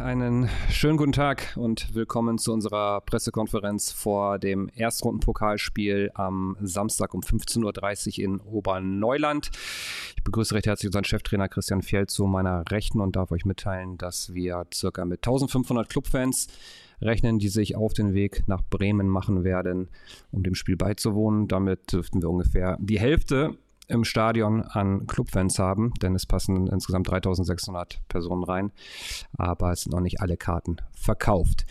einen schönen guten Tag und willkommen zu unserer Pressekonferenz vor dem Erstrundenpokalspiel am Samstag um 15.30 Uhr in Oberneuland. Ich begrüße recht herzlich unseren Cheftrainer Christian Fjell zu meiner Rechten und darf euch mitteilen, dass wir circa mit 1500 Clubfans rechnen, die sich auf den Weg nach Bremen machen werden, um dem Spiel beizuwohnen. Damit dürften wir ungefähr die Hälfte im Stadion an Clubfans haben, denn es passen insgesamt 3600 Personen rein, aber es sind noch nicht alle Karten verkauft.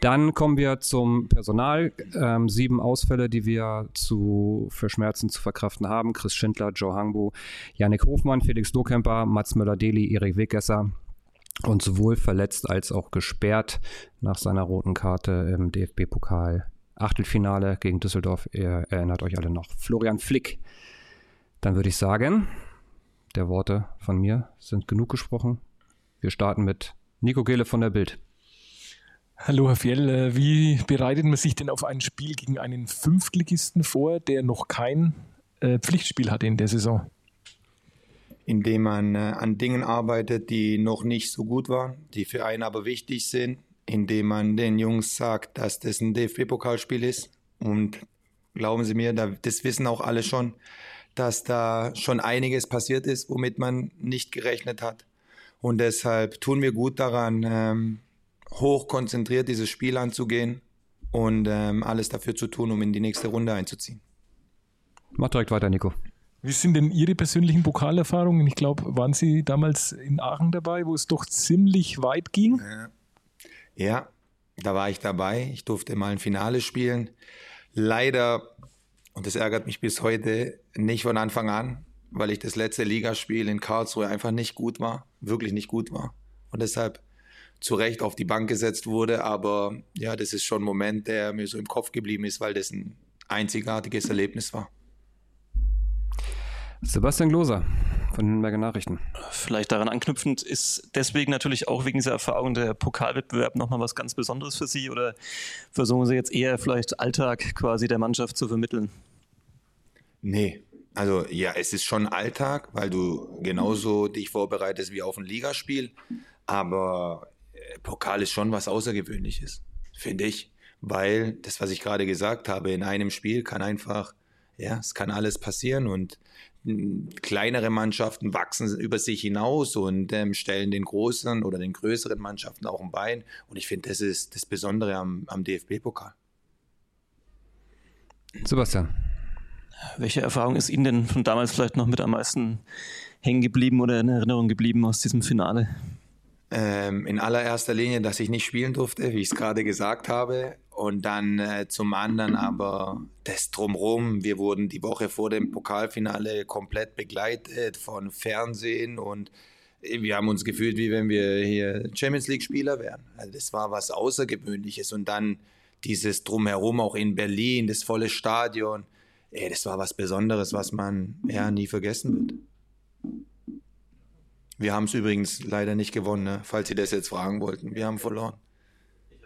Dann kommen wir zum Personal. Ähm, sieben Ausfälle, die wir zu verschmerzen zu verkraften haben. Chris Schindler, Joe Hangbu, Yannick Hofmann, Felix Lohkemper, Mats Müller-Deli, Erik Weggesser und sowohl verletzt als auch gesperrt nach seiner roten Karte im DFB-Pokal Achtelfinale gegen Düsseldorf. Ihr erinnert euch alle noch. Florian Flick dann würde ich sagen, der Worte von mir sind genug gesprochen. Wir starten mit Nico Gehle von der Bild. Hallo Herr Fjell, äh, wie bereitet man sich denn auf ein Spiel gegen einen Fünftligisten vor, der noch kein äh, Pflichtspiel hatte in der Saison? Indem man äh, an Dingen arbeitet, die noch nicht so gut waren, die für einen aber wichtig sind, indem man den Jungs sagt, dass das ein DFB-Pokalspiel ist. Und glauben Sie mir, das wissen auch alle schon dass da schon einiges passiert ist, womit man nicht gerechnet hat. Und deshalb tun wir gut daran, ähm, hoch konzentriert dieses Spiel anzugehen und ähm, alles dafür zu tun, um in die nächste Runde einzuziehen. Mach direkt weiter, Nico. Wie sind denn Ihre persönlichen Pokalerfahrungen? Ich glaube, waren Sie damals in Aachen dabei, wo es doch ziemlich weit ging? Ja, da war ich dabei. Ich durfte mal ein Finale spielen. Leider und das ärgert mich bis heute nicht von Anfang an, weil ich das letzte Ligaspiel in Karlsruhe einfach nicht gut war, wirklich nicht gut war. Und deshalb zu Recht auf die Bank gesetzt wurde. Aber ja, das ist schon ein Moment, der mir so im Kopf geblieben ist, weil das ein einzigartiges Erlebnis war. Sebastian Gloser von den Nürnberger Nachrichten. Vielleicht daran anknüpfend, ist deswegen natürlich auch wegen dieser Erfahrung der Pokalwettbewerb nochmal was ganz Besonderes für Sie oder versuchen Sie jetzt eher vielleicht Alltag quasi der Mannschaft zu vermitteln? Nee, also ja, es ist schon Alltag, weil du genauso dich vorbereitest wie auf ein Ligaspiel. Aber äh, Pokal ist schon was Außergewöhnliches, finde ich. Weil das, was ich gerade gesagt habe, in einem Spiel kann einfach, ja, es kann alles passieren und hm, kleinere Mannschaften wachsen über sich hinaus und ähm, stellen den großen oder den größeren Mannschaften auch ein Bein. Und ich finde, das ist das Besondere am, am DFB-Pokal. Sebastian. Welche Erfahrung ist Ihnen denn von damals vielleicht noch mit am meisten hängen geblieben oder in Erinnerung geblieben aus diesem Finale? Ähm, in allererster Linie, dass ich nicht spielen durfte, wie ich es gerade gesagt habe. Und dann äh, zum anderen aber das Drumherum. Wir wurden die Woche vor dem Pokalfinale komplett begleitet von Fernsehen und wir haben uns gefühlt, wie wenn wir hier Champions League-Spieler wären. Also das war was Außergewöhnliches. Und dann dieses Drumherum auch in Berlin, das volle Stadion ey, das war was Besonderes, was man ja nie vergessen wird. Wir haben es übrigens leider nicht gewonnen, ne? falls Sie das jetzt fragen wollten. Wir haben verloren.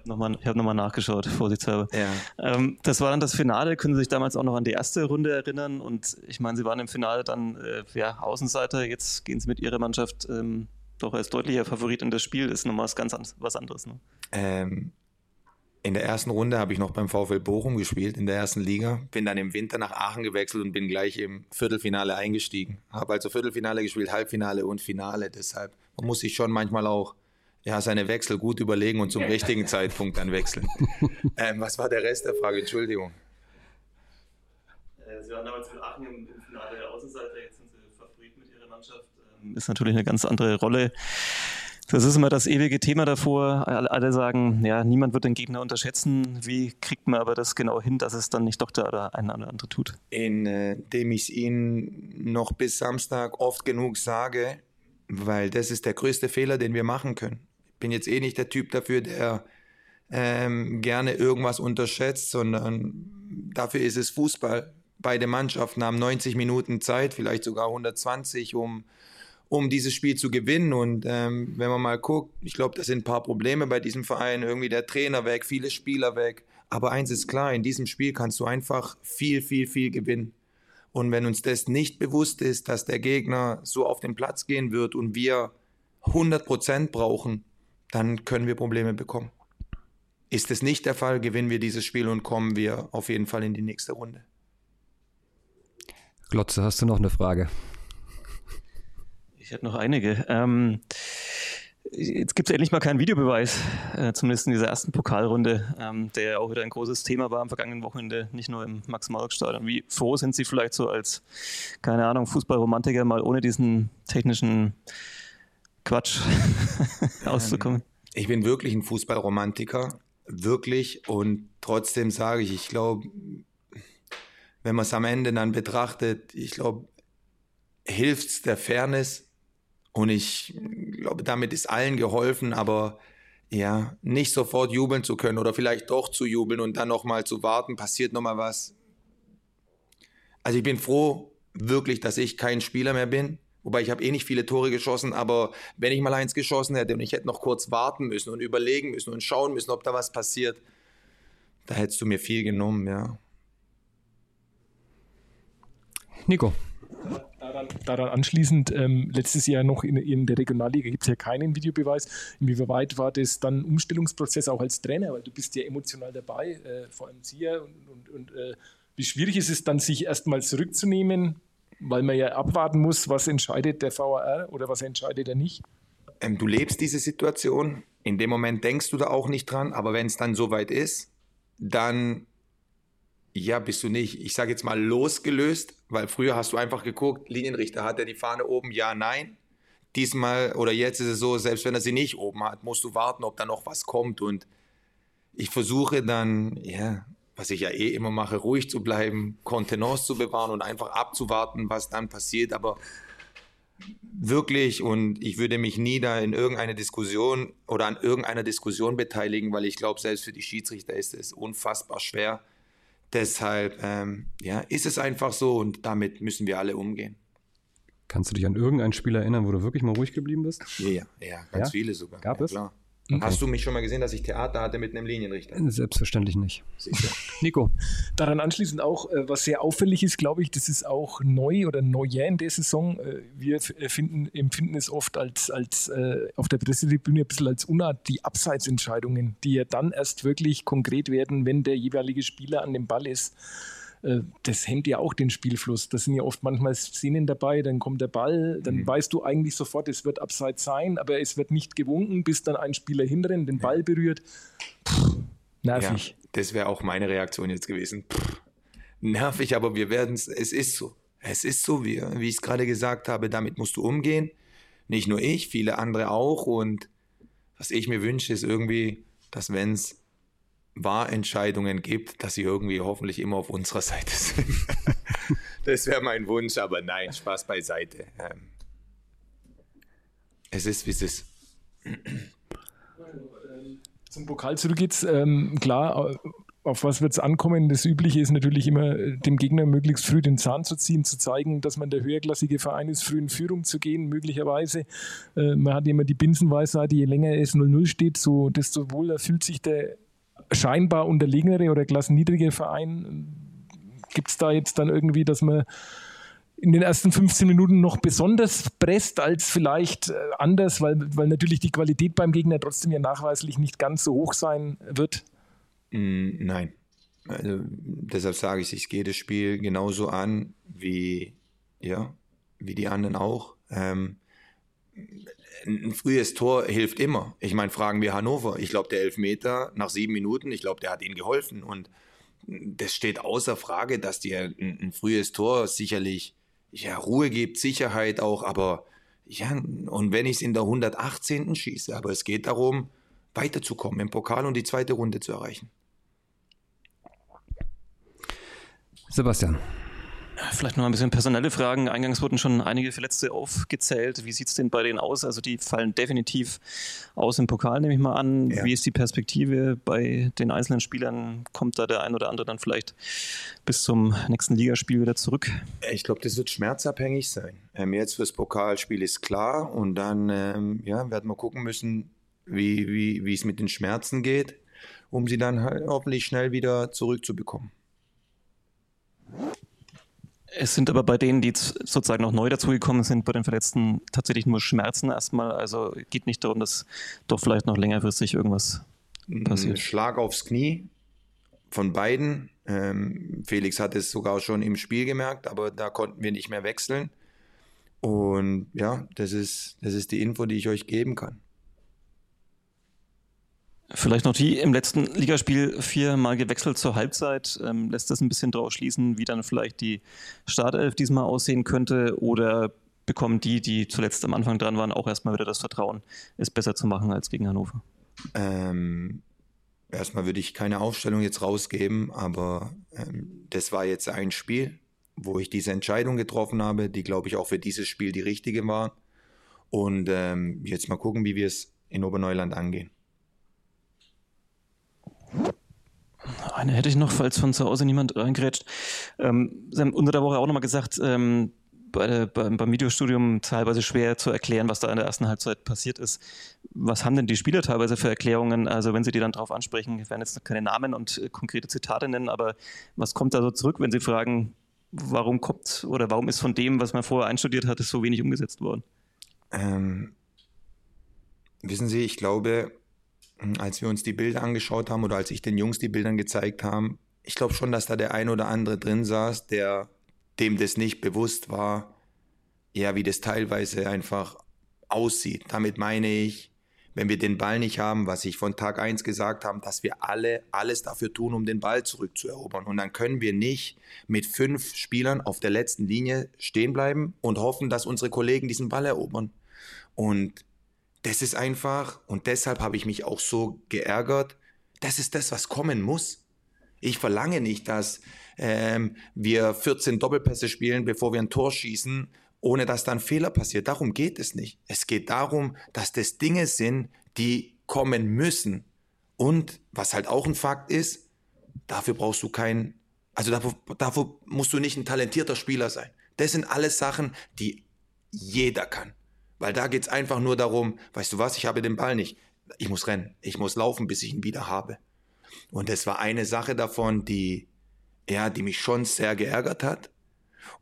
Ich habe nochmal hab nachgeschaut, vorsichtshalber. Ja. Ähm, das war dann das Finale. Können Sie sich damals auch noch an die erste Runde erinnern? Und ich meine, Sie waren im Finale dann äh, ja, Außenseiter. Jetzt gehen Sie mit Ihrer Mannschaft ähm, doch als deutlicher Favorit in das Spiel. Das ist nochmal was ganz was anderes. Ne? Ähm, in der ersten Runde habe ich noch beim VfL Bochum gespielt, in der ersten Liga. Bin dann im Winter nach Aachen gewechselt und bin gleich im Viertelfinale eingestiegen. Habe also Viertelfinale gespielt, Halbfinale und Finale. Deshalb man muss sich schon manchmal auch ja, seine Wechsel gut überlegen und zum richtigen Zeitpunkt dann wechseln. Ähm, was war der Rest der Frage? Entschuldigung. Äh, Sie waren damals mit Aachen im, Finale der Außenseiter, jetzt sind Sie Favorit mit Ihrer Mannschaft. Ähm, ist natürlich eine ganz andere Rolle. Das ist immer das ewige Thema davor. Alle sagen, ja, niemand wird den Gegner unterschätzen. Wie kriegt man aber das genau hin, dass es dann nicht doch der oder ein oder andere tut? Indem äh, ich es Ihnen noch bis Samstag oft genug sage, weil das ist der größte Fehler, den wir machen können. Ich bin jetzt eh nicht der Typ dafür, der ähm, gerne irgendwas unterschätzt, sondern dafür ist es Fußball. Beide Mannschaften haben 90 Minuten Zeit, vielleicht sogar 120, um um dieses Spiel zu gewinnen. Und ähm, wenn man mal guckt, ich glaube, das sind ein paar Probleme bei diesem Verein. Irgendwie der Trainer weg, viele Spieler weg. Aber eins ist klar, in diesem Spiel kannst du einfach viel, viel, viel gewinnen. Und wenn uns das nicht bewusst ist, dass der Gegner so auf den Platz gehen wird und wir 100 Prozent brauchen, dann können wir Probleme bekommen. Ist es nicht der Fall, gewinnen wir dieses Spiel und kommen wir auf jeden Fall in die nächste Runde. Glotze, hast du noch eine Frage? Ich hätte noch einige. Ähm, jetzt gibt es endlich mal keinen Videobeweis, äh, zumindest in dieser ersten Pokalrunde, ähm, der auch wieder ein großes Thema war am vergangenen Wochenende, nicht nur im Max-Morlock-Stadion. Wie froh sind Sie vielleicht so als, keine Ahnung, Fußballromantiker mal ohne diesen technischen Quatsch auszukommen? Ich bin wirklich ein Fußballromantiker, wirklich. Und trotzdem sage ich, ich glaube, wenn man es am Ende dann betrachtet, ich glaube, hilft es der Fairness. Und ich glaube, damit ist allen geholfen, aber ja, nicht sofort jubeln zu können oder vielleicht doch zu jubeln und dann nochmal zu warten, passiert nochmal was. Also ich bin froh, wirklich, dass ich kein Spieler mehr bin. Wobei ich habe eh nicht viele Tore geschossen, aber wenn ich mal eins geschossen hätte und ich hätte noch kurz warten müssen und überlegen müssen und schauen müssen, ob da was passiert, da hättest du mir viel genommen, ja. Nico. Daran, daran anschließend, ähm, letztes Jahr noch in, in der Regionalliga gibt es ja keinen Videobeweis. Inwieweit war das dann ein Umstellungsprozess auch als Trainer? Weil du bist ja emotional dabei, äh, vor allem hier. Und, und, und äh, wie schwierig ist es dann, sich erstmal zurückzunehmen, weil man ja abwarten muss, was entscheidet der VAR oder was entscheidet er nicht? Ähm, du lebst diese Situation. In dem Moment denkst du da auch nicht dran, aber wenn es dann soweit ist, dann ja, bist du nicht, ich sage jetzt mal, losgelöst, weil früher hast du einfach geguckt, Linienrichter, hat er die Fahne oben? Ja, nein. Diesmal oder jetzt ist es so, selbst wenn er sie nicht oben hat, musst du warten, ob da noch was kommt. Und ich versuche dann, ja, was ich ja eh immer mache, ruhig zu bleiben, Kontenance zu bewahren und einfach abzuwarten, was dann passiert. Aber wirklich, und ich würde mich nie da in irgendeine Diskussion oder an irgendeiner Diskussion beteiligen, weil ich glaube, selbst für die Schiedsrichter ist es unfassbar schwer. Deshalb, ähm, ja, ist es einfach so und damit müssen wir alle umgehen. Kannst du dich an irgendein Spiel erinnern, wo du wirklich mal ruhig geblieben bist? Ja, ja, ganz ja? viele sogar. Gab ja, es? Klar. Okay. Hast du mich schon mal gesehen, dass ich Theater hatte mit einem Linienrichter? Selbstverständlich nicht. Nico. Daran anschließend auch, äh, was sehr auffällig ist, glaube ich, das ist auch neu oder neuer in der Saison. Äh, wir finden, empfinden es oft als, als äh, auf der Pressetribüne ein bisschen als Unart, die Abseitsentscheidungen, die ja dann erst wirklich konkret werden, wenn der jeweilige Spieler an dem Ball ist. Äh, das hemmt ja auch den Spielfluss. Da sind ja oft manchmal Szenen dabei, dann kommt der Ball, dann mhm. weißt du eigentlich sofort, es wird abseits sein, aber es wird nicht gewunken, bis dann ein Spieler hinrennt, den Ball berührt. Puh, nervig. Ja, das wäre auch meine Reaktion jetzt gewesen. Puh, nervig, aber wir werden es, es ist so. Es ist so, wie, wie ich es gerade gesagt habe, damit musst du umgehen. Nicht nur ich, viele andere auch. Und was ich mir wünsche, ist irgendwie, dass wenn es Wahrentscheidungen gibt, dass sie irgendwie hoffentlich immer auf unserer Seite sind. das wäre mein Wunsch, aber nein, Spaß beiseite. Ähm, es ist, wie es ist. Zum Pokal zurück jetzt. Ähm, klar, auf was wird es ankommen? Das Übliche ist natürlich immer, dem Gegner möglichst früh den Zahn zu ziehen, zu zeigen, dass man der höherklassige Verein ist, früh in Führung zu gehen, möglicherweise. Äh, man hat immer die Binsenweisheit, je länger es 0-0 steht, so, desto wohler fühlt sich der scheinbar unterlegenere oder klassenniedrige Verein. Gibt es da jetzt dann irgendwie, dass man in den ersten 15 Minuten noch besonders presst als vielleicht äh, anders, weil, weil natürlich die Qualität beim Gegner trotzdem ja nachweislich nicht ganz so hoch sein wird? Mm, nein. Also, deshalb sage ich, ich gehe das Spiel genauso an wie, ja, wie die anderen auch. Ähm, ein frühes Tor hilft immer. Ich meine, fragen wir Hannover. Ich glaube, der Elfmeter nach sieben Minuten, ich glaube, der hat ihnen geholfen. Und das steht außer Frage, dass dir ein, ein, frühes Tor sicherlich ja, Ruhe gibt, Sicherheit auch. Aber ja, und wenn ich es in der 118. schieße, aber es geht darum, weiterzukommen im Pokal und die zweite Runde zu erreichen. Sebastian. Vielleicht noch ein bisschen personelle Fragen. Eingangs wurden schon einige Verletzte aufgezählt. Wie sieht es denn bei denen aus? Also die fallen definitiv aus im Pokal, nehme ich mal an. Ja. Wie ist die Perspektive bei den einzelnen Spielern? Kommt da der ein oder andere dann vielleicht bis zum nächsten Ligaspiel wieder zurück? Ich glaube, das wird schmerzabhängig sein. Ähm, jetzt fürs Pokalspiel ist klar und dann ähm, ja, werden wir gucken müssen, wie, wie, wie es mit den Schmerzen geht, um sie dann halt hoffentlich schnell wieder zurückzubekommen. Es sind aber bei denen, die sozusagen noch neu dazugekommen sind, bei den Verletzten tatsächlich nur Schmerzen erstmal. Also geht nicht darum, dass doch vielleicht noch längerfristig irgendwas passiert. Schlag aufs Knie von beiden. Ähm, Felix hat es sogar schon im Spiel gemerkt, aber da konnten wir nicht mehr wechseln. Und ja, das ist, das ist die Info, die ich euch geben kann. Vielleicht noch die im letzten Ligaspiel viermal gewechselt zur Halbzeit. Ähm, lässt das ein bisschen draus schließen, wie dann vielleicht die Startelf diesmal aussehen könnte? Oder bekommen die, die zuletzt am Anfang dran waren, auch erstmal wieder das Vertrauen, es besser zu machen als gegen Hannover? Ähm, erstmal würde ich keine Aufstellung jetzt rausgeben, aber ähm, das war jetzt ein Spiel, wo ich diese Entscheidung getroffen habe, die, glaube ich, auch für dieses Spiel die richtige war. Und ähm, jetzt mal gucken, wie wir es in Oberneuland angehen. Eine hätte ich noch, falls von zu Hause niemand reingrätscht. Ähm, Sie haben unter der Woche auch nochmal gesagt, ähm, bei beim, beim Videostudium teilweise schwer zu erklären, was da in der ersten Halbzeit passiert ist. Was haben denn die Spieler teilweise für Erklärungen? Also wenn Sie die dann darauf ansprechen, werden jetzt keine Namen und äh, konkrete Zitate nennen, aber was kommt da so zurück, wenn Sie fragen, warum kommt oder warum ist von dem, was man vorher einstudiert hatte, so wenig umgesetzt worden? Ähm, wissen Sie, ich glaube, als wir uns die Bilder angeschaut haben oder als ich den Jungs die Bilder gezeigt habe, ich glaube schon, dass da der ein oder andere drin saß, der dem das nicht bewusst war, ja, wie das teilweise einfach aussieht. Damit meine ich, wenn wir den Ball nicht haben, was ich von Tag 1 gesagt habe, dass wir alle alles dafür tun, um den Ball zurückzuerobern. Und dann können wir nicht mit fünf Spielern auf der letzten Linie stehen bleiben und hoffen, dass unsere Kollegen diesen Ball erobern. Und das ist einfach, und deshalb habe ich mich auch so geärgert, das ist das, was kommen muss. Ich verlange nicht, dass ähm, wir 14 Doppelpässe spielen, bevor wir ein Tor schießen, ohne dass dann Fehler passiert. Darum geht es nicht. Es geht darum, dass das Dinge sind, die kommen müssen. Und was halt auch ein Fakt ist, dafür brauchst du keinen, also dafür, dafür musst du nicht ein talentierter Spieler sein. Das sind alles Sachen, die jeder kann. Weil da geht es einfach nur darum, weißt du was, ich habe den Ball nicht. Ich muss rennen, ich muss laufen, bis ich ihn wieder habe. Und das war eine Sache davon, die, ja, die mich schon sehr geärgert hat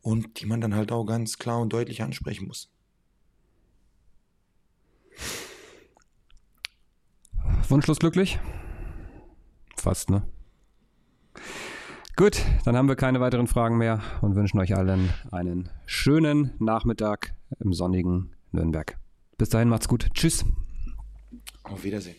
und die man dann halt auch ganz klar und deutlich ansprechen muss. Wunschlos glücklich? Fast, ne? Gut, dann haben wir keine weiteren Fragen mehr und wünschen euch allen einen schönen Nachmittag im sonnigen Nürnberg. Bis dahin macht's gut. Tschüss. Auf Wiedersehen.